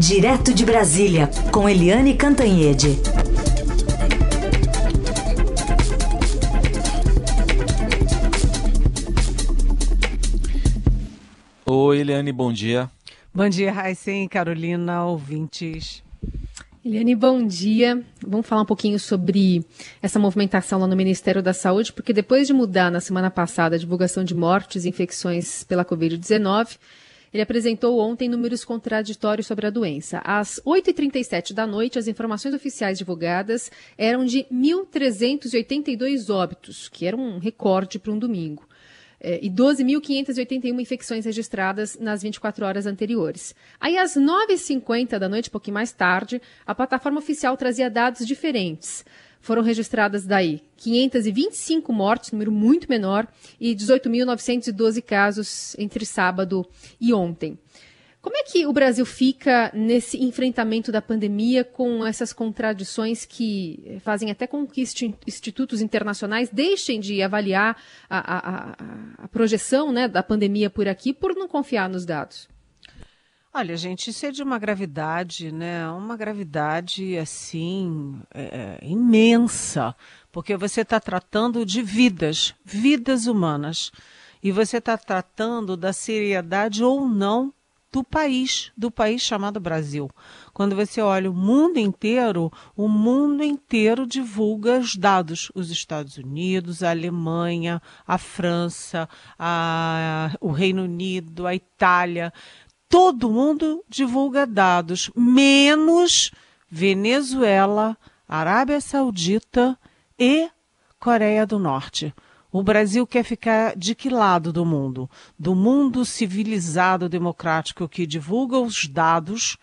Direto de Brasília, com Eliane Cantanhede. Oi, Eliane, bom dia. Bom dia, Raíssen, Carolina, ouvintes. Eliane, bom dia. Vamos falar um pouquinho sobre essa movimentação lá no Ministério da Saúde, porque depois de mudar na semana passada a divulgação de mortes e infecções pela Covid-19, ele apresentou ontem números contraditórios sobre a doença. Às 8h37 da noite, as informações oficiais divulgadas eram de 1.382 óbitos, que era um recorde para um domingo. É, e 12.581 infecções registradas nas 24 horas anteriores. Aí, às 9h50 da noite, um pouquinho mais tarde, a plataforma oficial trazia dados diferentes. Foram registradas daí 525 mortes, número muito menor, e 18.912 casos entre sábado e ontem. Como é que o Brasil fica nesse enfrentamento da pandemia com essas contradições que fazem até com que institutos internacionais deixem de avaliar a, a, a projeção né, da pandemia por aqui por não confiar nos dados? Olha, gente, isso é de uma gravidade, né? Uma gravidade assim é, é imensa, porque você está tratando de vidas, vidas humanas, e você está tratando da seriedade ou não do país, do país chamado Brasil. Quando você olha o mundo inteiro, o mundo inteiro divulga os dados. Os Estados Unidos, a Alemanha, a França, a, o Reino Unido, a Itália. Todo mundo divulga dados, menos Venezuela, Arábia Saudita e Coreia do Norte. O Brasil quer ficar de que lado do mundo? Do mundo civilizado democrático que divulga os dados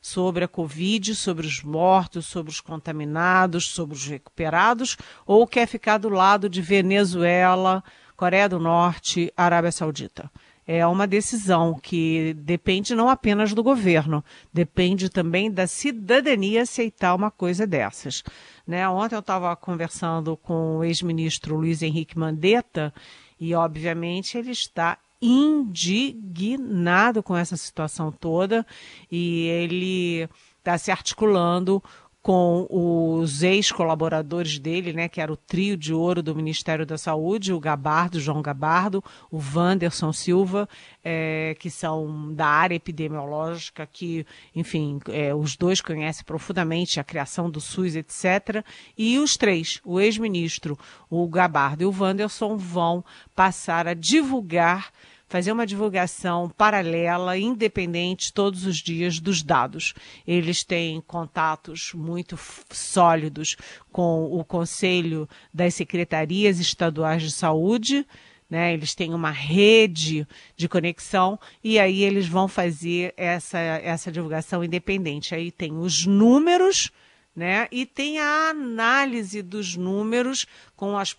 sobre a Covid, sobre os mortos, sobre os contaminados, sobre os recuperados, ou quer ficar do lado de Venezuela, Coreia do Norte, Arábia Saudita? É uma decisão que depende não apenas do governo, depende também da cidadania aceitar uma coisa dessas. Né? Ontem eu estava conversando com o ex-ministro Luiz Henrique Mandetta e, obviamente, ele está indignado com essa situação toda e ele está se articulando com os ex-colaboradores dele, né, que era o trio de ouro do Ministério da Saúde, o Gabardo, João Gabardo, o Wanderson Silva, é, que são da área epidemiológica, que, enfim, é, os dois conhecem profundamente a criação do SUS, etc. E os três, o ex-ministro, o Gabardo e o Wanderson, vão passar a divulgar fazer uma divulgação paralela, independente, todos os dias dos dados. Eles têm contatos muito sólidos com o Conselho das Secretarias Estaduais de Saúde. Né, eles têm uma rede de conexão e aí eles vão fazer essa, essa divulgação independente. Aí tem os números né? E tem a análise dos números com as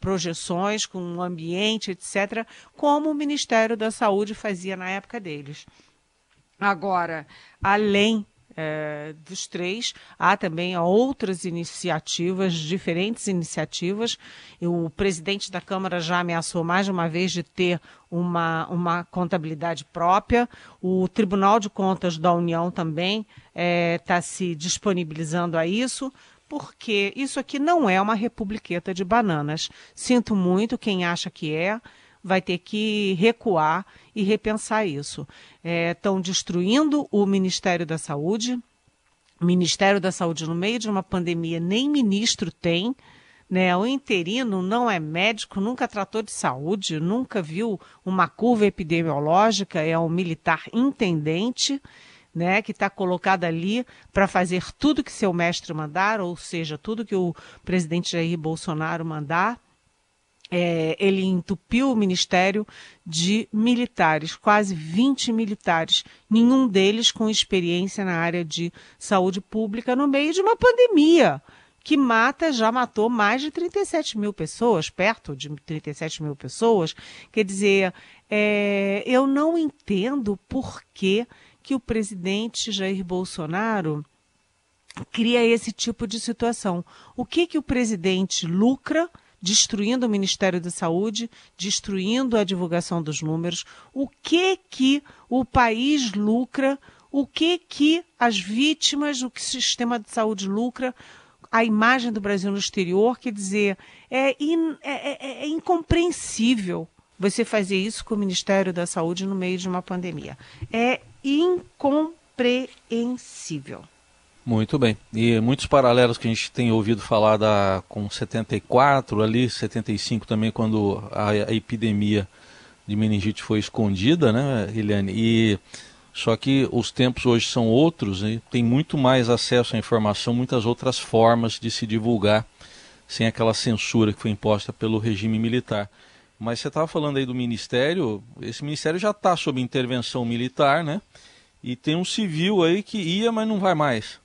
projeções, com o ambiente, etc., como o Ministério da Saúde fazia na época deles. Agora, além é, dos três, há também outras iniciativas, diferentes iniciativas. O presidente da Câmara já ameaçou mais de uma vez de ter uma, uma contabilidade própria. O Tribunal de Contas da União também está é, tá se disponibilizando a isso porque isso aqui não é uma republiqueta de bananas. Sinto muito quem acha que é, vai ter que recuar e repensar isso. Estão é, destruindo o Ministério da Saúde. Ministério da Saúde, no meio de uma pandemia, nem ministro tem. Né? O interino não é médico, nunca tratou de saúde, nunca viu uma curva epidemiológica, é um militar intendente. Né, que está colocado ali para fazer tudo que seu mestre mandar, ou seja, tudo que o presidente Jair Bolsonaro mandar é, ele entupiu o ministério de militares, quase 20 militares, nenhum deles com experiência na área de saúde pública no meio de uma pandemia que mata, já matou mais de 37 mil pessoas, perto de 37 mil pessoas. Quer dizer, é, eu não entendo por que, que o presidente Jair Bolsonaro cria esse tipo de situação. O que, que o presidente lucra? Destruindo o Ministério da Saúde, destruindo a divulgação dos números. O que que o país lucra o que que as vítimas, o que o sistema de saúde lucra, a imagem do Brasil no exterior, quer dizer, é, in, é, é, é incompreensível você fazer isso com o Ministério da Saúde no meio de uma pandemia. É incompreensível. Muito bem. E muitos paralelos que a gente tem ouvido falar da, com 74, ali, 75 também, quando a, a epidemia de meningite foi escondida, né, Eliane? E só que os tempos hoje são outros, e tem muito mais acesso à informação, muitas outras formas de se divulgar sem aquela censura que foi imposta pelo regime militar. Mas você estava falando aí do ministério, esse ministério já está sob intervenção militar, né? E tem um civil aí que ia, mas não vai mais.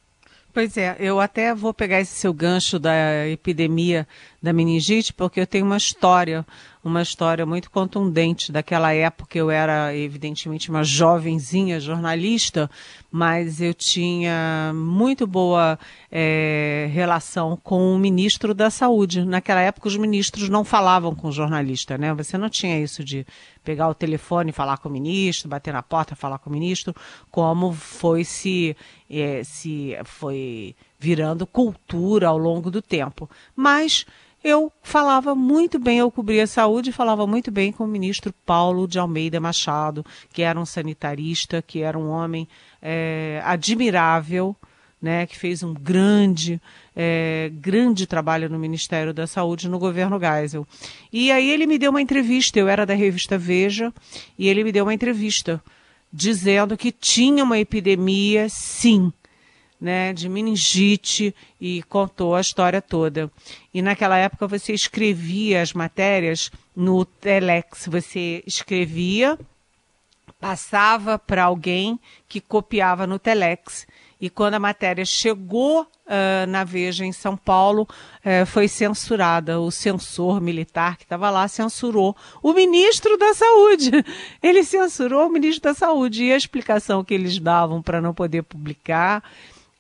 Pois é, eu até vou pegar esse seu gancho da epidemia da meningite, porque eu tenho uma história uma história muito contundente daquela época. Eu era, evidentemente, uma jovenzinha jornalista, mas eu tinha muito boa é, relação com o ministro da Saúde. Naquela época, os ministros não falavam com o jornalista, né? Você não tinha isso de pegar o telefone falar com o ministro, bater na porta falar com o ministro, como foi se, é, se foi virando cultura ao longo do tempo. Mas eu falava muito bem, eu cobria a saúde, falava muito bem com o ministro Paulo de Almeida Machado, que era um sanitarista, que era um homem é, admirável, né, que fez um grande, é, grande trabalho no Ministério da Saúde, no governo Geisel. E aí ele me deu uma entrevista, eu era da revista Veja, e ele me deu uma entrevista dizendo que tinha uma epidemia, sim, né, de meningite e contou a história toda. E naquela época você escrevia as matérias no Telex, você escrevia, passava para alguém que copiava no Telex. E quando a matéria chegou uh, na Veja em São Paulo, uh, foi censurada. O censor militar que estava lá censurou o ministro da Saúde. Ele censurou o ministro da Saúde. E a explicação que eles davam para não poder publicar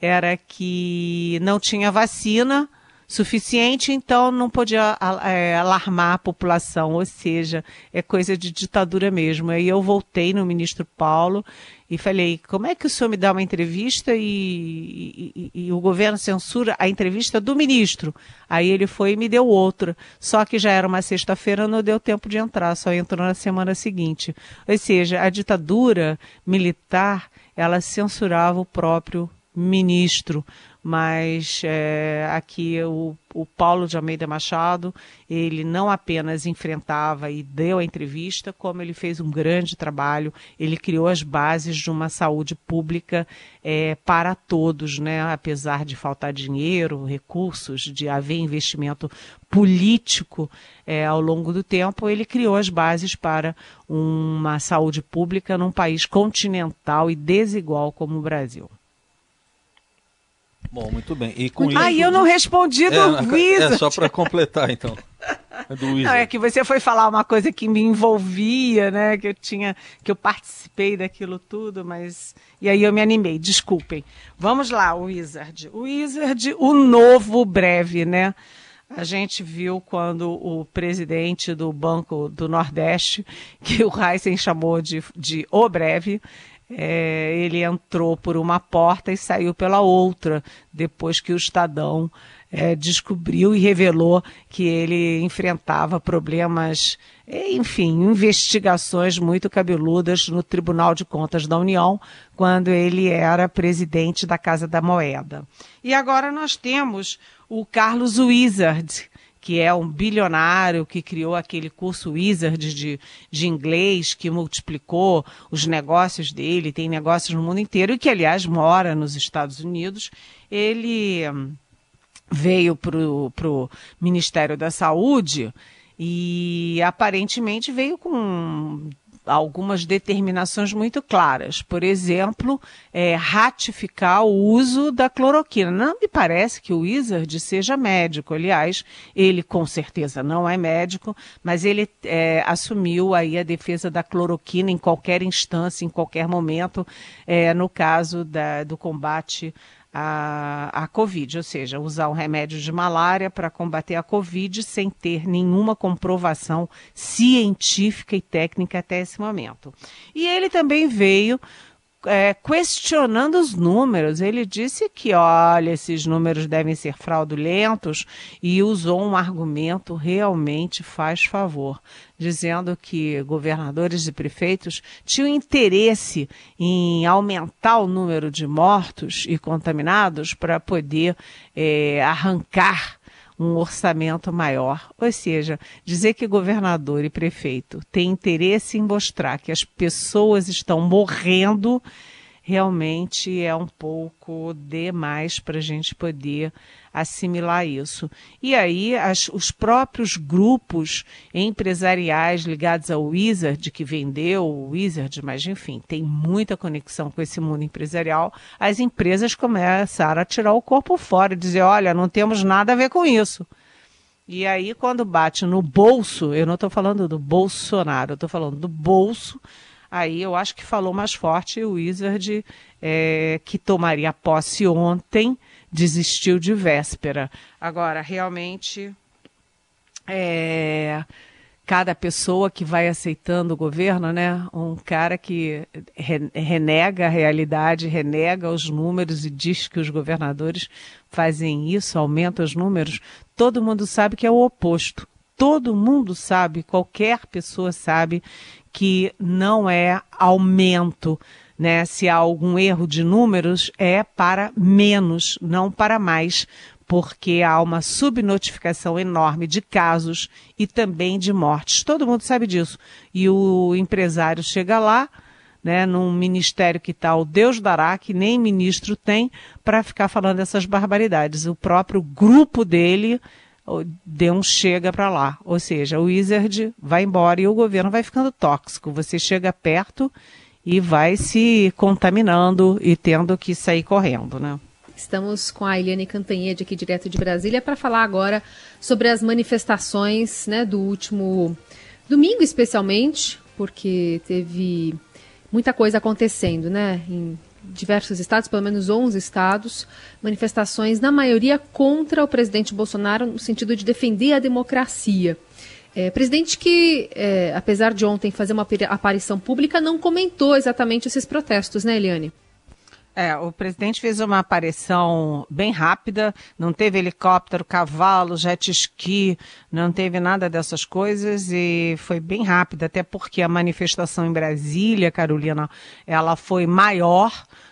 era que não tinha vacina suficiente, então não podia é, alarmar a população, ou seja, é coisa de ditadura mesmo. Aí eu voltei no ministro Paulo e falei: como é que o senhor me dá uma entrevista e, e, e, o governo censura a entrevista do ministro? Aí ele foi e me deu outra. Só que já era uma sexta-feira, não deu tempo de entrar, só entrou na semana seguinte. Ou seja, a ditadura militar ela censurava o próprio ministro, mas é, aqui o, o Paulo de Almeida Machado, ele não apenas enfrentava e deu a entrevista, como ele fez um grande trabalho, ele criou as bases de uma saúde pública é, para todos, né? apesar de faltar dinheiro, recursos, de haver investimento político é, ao longo do tempo, ele criou as bases para uma saúde pública num país continental e desigual como o Brasil. Bom, muito bem. E com ah, isso... eu não respondi do é, Wizard. É só para completar, então. É do Não, é que você foi falar uma coisa que me envolvia, né? Que eu tinha, que eu participei daquilo tudo, mas e aí eu me animei. Desculpem. Vamos lá, o Wizard. O Wizard, o novo breve, né? A gente viu quando o presidente do Banco do Nordeste, que o Heisen chamou de, de o breve, é, ele entrou por uma porta e saiu pela outra, depois que o Estadão é, descobriu e revelou que ele enfrentava problemas, é, enfim, investigações muito cabeludas no Tribunal de Contas da União, quando ele era presidente da Casa da Moeda. E agora nós temos o Carlos Wizard, que é um bilionário que criou aquele curso Wizard de, de inglês, que multiplicou os negócios dele, tem negócios no mundo inteiro e que, aliás, mora nos Estados Unidos. Ele hum, veio para o Ministério da Saúde e aparentemente veio com algumas determinações muito claras. Por exemplo, é, ratificar o uso da cloroquina. Não me parece que o Wizard seja médico. Aliás, ele com certeza não é médico, mas ele é, assumiu aí a defesa da cloroquina em qualquer instância, em qualquer momento, é, no caso da, do combate a, a Covid, ou seja, usar um remédio de malária para combater a Covid sem ter nenhuma comprovação científica e técnica até esse momento. E ele também veio é, questionando os números. Ele disse que, olha, esses números devem ser fraudulentos e usou um argumento realmente faz favor, dizendo que governadores e prefeitos tinham interesse em aumentar o número de mortos e contaminados para poder é, arrancar um orçamento maior. Ou seja, dizer que governador e prefeito têm interesse em mostrar que as pessoas estão morrendo realmente é um pouco demais para a gente poder assimilar isso. E aí, as, os próprios grupos empresariais ligados ao Wizard, que vendeu o Wizard, mas enfim, tem muita conexão com esse mundo empresarial, as empresas começaram a tirar o corpo fora e dizer: olha, não temos nada a ver com isso. E aí, quando bate no bolso, eu não estou falando do Bolsonaro, eu estou falando do bolso Aí eu acho que falou mais forte o Wizard, é, que tomaria posse ontem, desistiu de véspera. Agora, realmente, é, cada pessoa que vai aceitando o governo, né? Um cara que renega a realidade, renega os números e diz que os governadores fazem isso, aumentam os números. Todo mundo sabe que é o oposto. Todo mundo sabe, qualquer pessoa sabe que não é aumento, né? Se há algum erro de números, é para menos, não para mais, porque há uma subnotificação enorme de casos e também de mortes. Todo mundo sabe disso. E o empresário chega lá, né, num ministério que está o Deus dará, que nem ministro tem, para ficar falando essas barbaridades. O próprio grupo dele dê um chega para lá. Ou seja, o Wizard vai embora e o governo vai ficando tóxico. Você chega perto e vai se contaminando e tendo que sair correndo, né? Estamos com a Eliane Cantanhede aqui direto de Brasília para falar agora sobre as manifestações né, do último domingo, especialmente, porque teve muita coisa acontecendo, né? Em diversos estados, pelo menos 11 estados, manifestações, na maioria contra o presidente Bolsonaro, no sentido de defender a democracia. É, presidente que, é, apesar de ontem fazer uma aparição pública, não comentou exatamente esses protestos, né, Eliane? É, o presidente fez uma aparição bem rápida, não teve helicóptero, cavalo, jet ski, não teve nada dessas coisas e foi bem rápida, até porque a manifestação em Brasília, Carolina, ela foi maior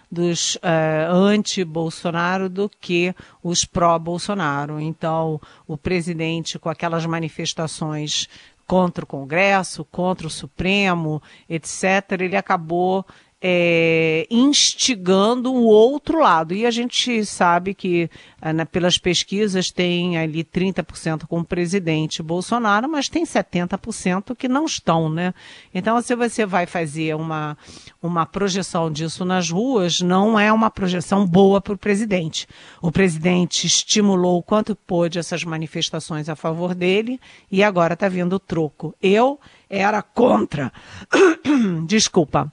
dos uh, anti-Bolsonaro do que os pró-Bolsonaro. Então, o presidente, com aquelas manifestações contra o Congresso, contra o Supremo, etc., ele acabou é, instigando o outro lado. E a gente sabe que, né, pelas pesquisas, tem ali 30% com o presidente Bolsonaro, mas tem 70% que não estão, né? Então, se você vai fazer uma, uma projeção disso nas ruas, não é uma projeção boa para o presidente. O presidente estimulou o quanto pôde essas manifestações a favor dele e agora está vindo o troco. Eu era contra. Desculpa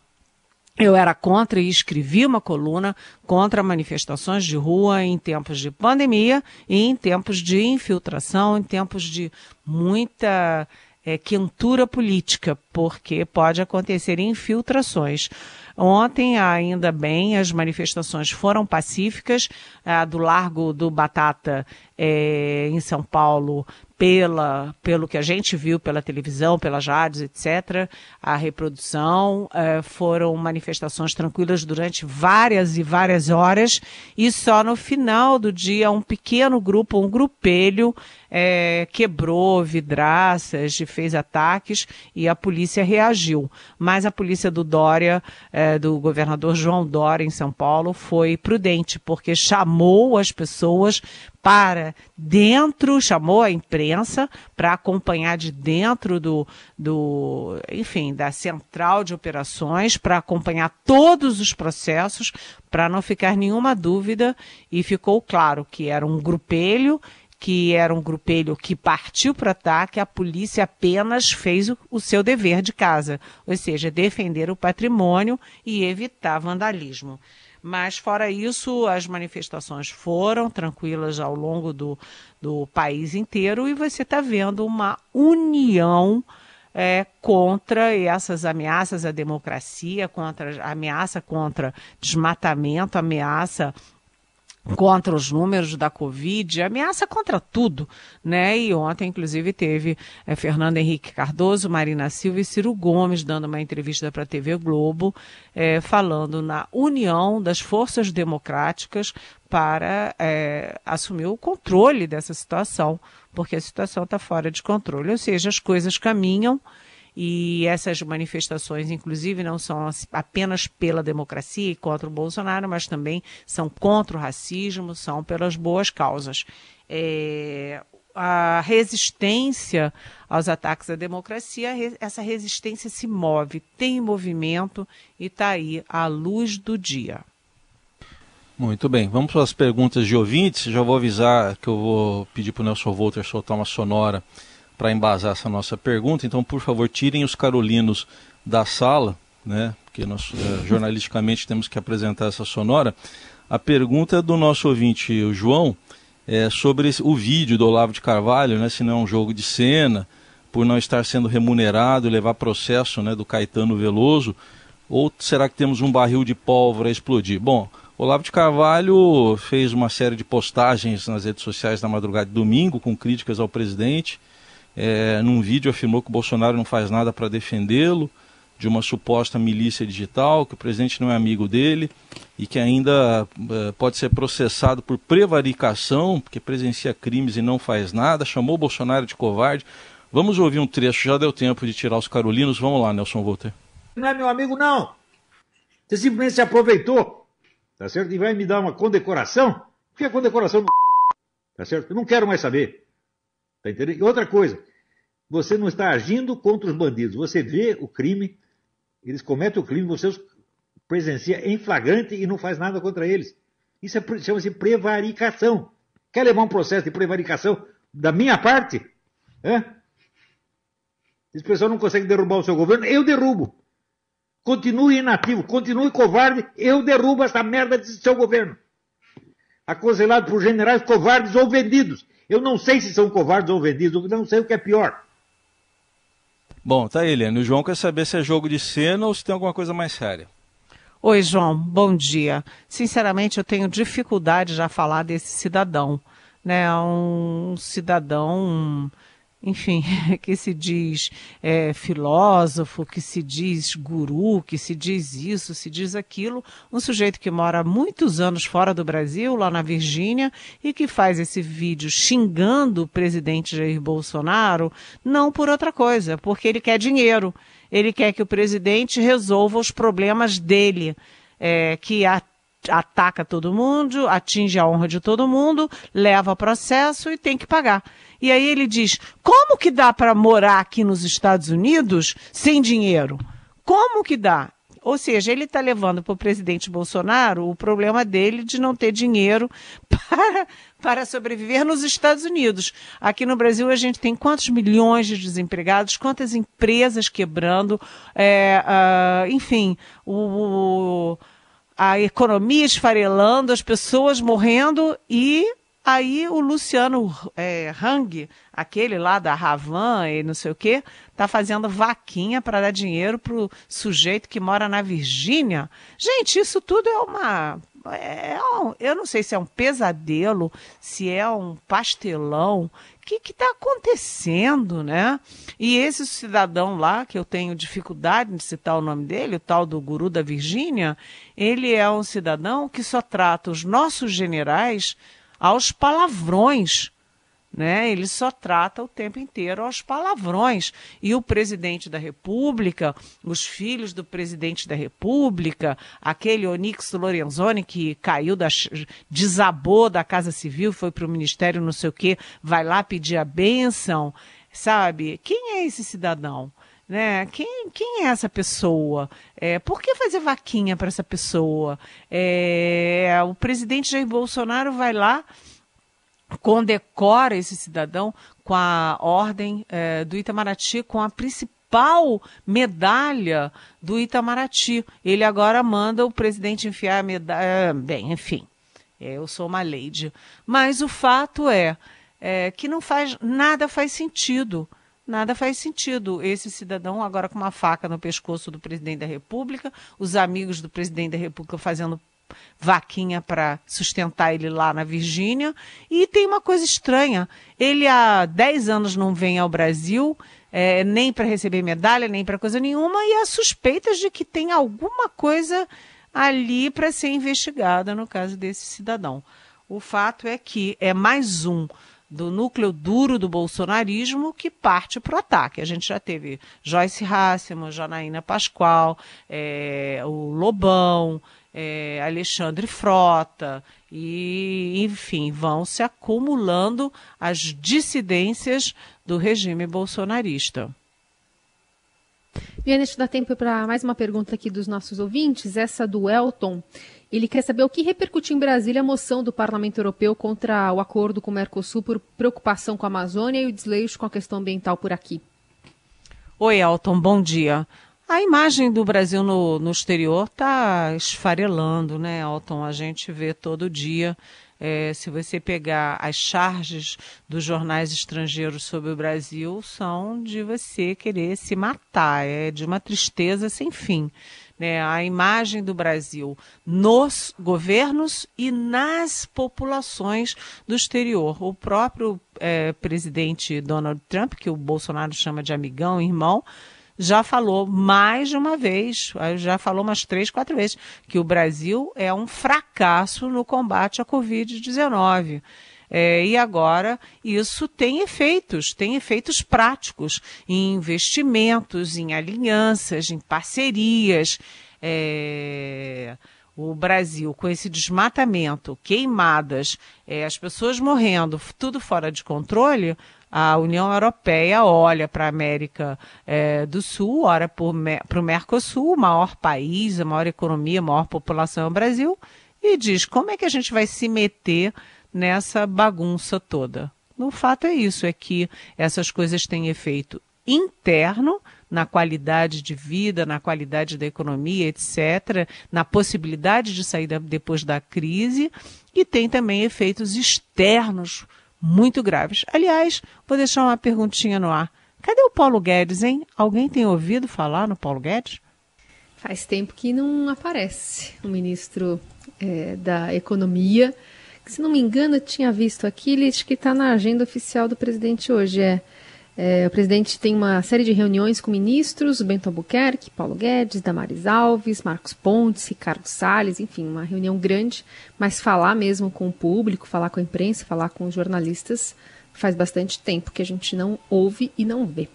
eu era contra e escrevi uma coluna contra manifestações de rua em tempos de pandemia e em tempos de infiltração, em tempos de muita é, quentura política, porque pode acontecer infiltrações. Ontem, ainda bem, as manifestações foram pacíficas. A do Largo do Batata, é, em São Paulo, pela, pelo que a gente viu pela televisão, pelas rádios, etc., a reprodução. Eh, foram manifestações tranquilas durante várias e várias horas, e só no final do dia, um pequeno grupo, um grupelho, é, quebrou vidraças fez ataques, e a polícia reagiu. Mas a polícia do Dória, é, do governador João Dória, em São Paulo, foi prudente, porque chamou as pessoas para dentro, chamou a imprensa para acompanhar de dentro do, do, enfim, da central de operações, para acompanhar todos os processos, para não ficar nenhuma dúvida, e ficou claro que era um grupelho que era um grupelho que partiu para o ataque, a polícia apenas fez o, o, seu dever de casa, ou seja, defender o patrimônio e evitar vandalismo. Mas, fora isso, as manifestações foram tranquilas ao longo do, do país inteiro e você está vendo uma união é, contra essas ameaças à democracia, contra ameaça contra desmatamento, ameaça contra os números da Covid, ameaça contra tudo, né? E ontem, inclusive, teve é, Fernando Henrique Cardoso, Marina Silva e Ciro Gomes dando uma entrevista para a TV Globo, é, falando na união das forças democráticas para é, assumir o controle dessa situação, porque a situação está fora de controle, ou seja, as coisas caminham e essas manifestações, inclusive, não são apenas pela democracia e contra o Bolsonaro, mas também são contra o racismo, são pelas boas causas. É, a resistência aos ataques à democracia, essa resistência se move, tem movimento e está aí à luz do dia. Muito bem, vamos para as perguntas de ouvintes. Já vou avisar que eu vou pedir para o Nelson Volter soltar uma sonora para embasar essa nossa pergunta. Então, por favor, tirem os carolinos da sala, né? Porque nós é, jornalisticamente temos que apresentar essa sonora. A pergunta é do nosso ouvinte, o João, é sobre o vídeo do Olavo de Carvalho, né? Se não é um jogo de cena, por não estar sendo remunerado, levar processo, né? Do Caetano Veloso, ou será que temos um barril de pólvora a explodir? Bom, Olavo de Carvalho fez uma série de postagens nas redes sociais na madrugada de domingo com críticas ao presidente é, num vídeo afirmou que o Bolsonaro não faz nada para defendê-lo, de uma suposta milícia digital, que o presidente não é amigo dele e que ainda é, pode ser processado por prevaricação, porque presencia crimes e não faz nada, chamou o Bolsonaro de covarde. Vamos ouvir um trecho, já deu tempo de tirar os carolinos. Vamos lá, Nelson Volter. Não é meu amigo, não. Você simplesmente se aproveitou, tá certo? E vai me dar uma condecoração. O que é condecoração no tá certo? Eu não quero mais saber. Tá entendendo? E outra coisa, você não está agindo contra os bandidos. Você vê o crime, eles cometem o crime, você os presencia em flagrante e não faz nada contra eles. Isso é, chama-se prevaricação. Quer levar um processo de prevaricação da minha parte? É? Esse pessoal não consegue derrubar o seu governo, eu derrubo. Continue inativo, continue covarde, eu derrubo essa merda desse seu governo. Aconselhado por generais covardes ou vendidos. Eu não sei se são covardes ou vendidos, eu não sei o que é pior. Bom, tá aí, Helene. O João quer saber se é jogo de cena ou se tem alguma coisa mais séria. Oi, João. Bom dia. Sinceramente, eu tenho dificuldade já falar desse cidadão. Né? Um cidadão enfim, que se diz é, filósofo, que se diz guru, que se diz isso, se diz aquilo, um sujeito que mora muitos anos fora do Brasil, lá na Virgínia, e que faz esse vídeo xingando o presidente Jair Bolsonaro, não por outra coisa, porque ele quer dinheiro. Ele quer que o presidente resolva os problemas dele, é, que a ataca todo mundo, atinge a honra de todo mundo, leva processo e tem que pagar. E aí ele diz: como que dá para morar aqui nos Estados Unidos sem dinheiro? Como que dá? Ou seja, ele está levando para o presidente Bolsonaro o problema dele de não ter dinheiro para, para sobreviver nos Estados Unidos. Aqui no Brasil a gente tem quantos milhões de desempregados, quantas empresas quebrando, é, uh, enfim, o, a economia esfarelando, as pessoas morrendo e Aí o Luciano é, Hang, aquele lá da Ravan e não sei o quê, tá fazendo vaquinha para dar dinheiro pro sujeito que mora na Virgínia. Gente, isso tudo é uma. É, é um, eu não sei se é um pesadelo, se é um pastelão. O que está acontecendo, né? E esse cidadão lá, que eu tenho dificuldade de citar o nome dele, o tal do guru da Virgínia, ele é um cidadão que só trata os nossos generais aos palavrões. Né? Ele só trata o tempo inteiro aos palavrões. E o presidente da República, os filhos do presidente da República, aquele Onix Lorenzoni que caiu, da, desabou da Casa Civil, foi para o Ministério não sei o quê, vai lá pedir a bênção, sabe? Quem é esse cidadão? Né? Quem, quem é essa pessoa? É, por que fazer vaquinha para essa pessoa? É, o presidente Jair Bolsonaro vai lá, condecora esse cidadão com a ordem é, do Itamaraty, com a principal medalha do Itamaraty. Ele agora manda o presidente enfiar a medalha. É, bem, enfim, eu sou uma lady. Mas o fato é, é que não faz nada faz sentido nada faz sentido. Esse cidadão agora com uma faca no pescoço do presidente da República, os amigos do presidente da República fazendo vaquinha para sustentar ele lá na Virgínia. E tem uma coisa estranha: ele há 10 anos não vem ao Brasil. É, nem para receber medalha, nem para coisa nenhuma, e há suspeitas de que tem alguma coisa ali para ser investigada no caso desse cidadão. O fato é que é mais um do núcleo duro do bolsonarismo que parte para o ataque. A gente já teve Joyce Hasselman, Janaína Pascoal, é, o Lobão, é, Alexandre Frota, e, enfim, vão se acumulando as dissidências do regime bolsonarista. Eu dar tempo para mais uma pergunta aqui dos nossos ouvintes, essa do Elton. Ele quer saber o que repercutiu em Brasília a moção do Parlamento Europeu contra o acordo com o Mercosul por preocupação com a Amazônia e o desleixo com a questão ambiental por aqui. Oi, Elton, bom dia. A imagem do Brasil no, no exterior está esfarelando, né, Elton? A gente vê todo dia. É, se você pegar as charges dos jornais estrangeiros sobre o Brasil, são de você querer se matar, é de uma tristeza sem fim né, a imagem do Brasil nos governos e nas populações do exterior. O próprio é, presidente Donald Trump, que o Bolsonaro chama de amigão, irmão, já falou mais de uma vez, já falou umas três, quatro vezes, que o Brasil é um fracasso no combate à Covid-19. É, e agora isso tem efeitos, tem efeitos práticos em investimentos, em alianças, em parcerias. É, o Brasil, com esse desmatamento, queimadas, é, as pessoas morrendo, tudo fora de controle, a União Europeia olha para a América é, do Sul, olha para o Mercosul, o maior país, a maior economia, a maior população é o Brasil, e diz como é que a gente vai se meter nessa bagunça toda. O fato é isso, é que essas coisas têm efeito interno na qualidade de vida, na qualidade da economia, etc., na possibilidade de sair depois da crise, e tem também efeitos externos muito graves. Aliás, vou deixar uma perguntinha no ar. Cadê o Paulo Guedes, hein? Alguém tem ouvido falar no Paulo Guedes? Faz tempo que não aparece o ministro é, da Economia se não me engano, tinha visto aqui, ele que está na agenda oficial do presidente hoje. É, é, o presidente tem uma série de reuniões com ministros, Bento Albuquerque, Paulo Guedes, Damares Alves, Marcos Pontes, Ricardo Salles, enfim, uma reunião grande, mas falar mesmo com o público, falar com a imprensa, falar com os jornalistas, faz bastante tempo que a gente não ouve e não vê.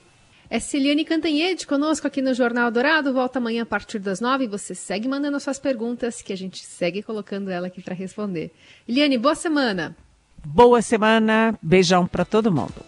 É Ciliane Cantanhede conosco aqui no Jornal Dourado. Volta amanhã a partir das nove. Você segue mandando suas perguntas que a gente segue colocando ela aqui para responder. Eliane, boa semana. Boa semana. Beijão para todo mundo.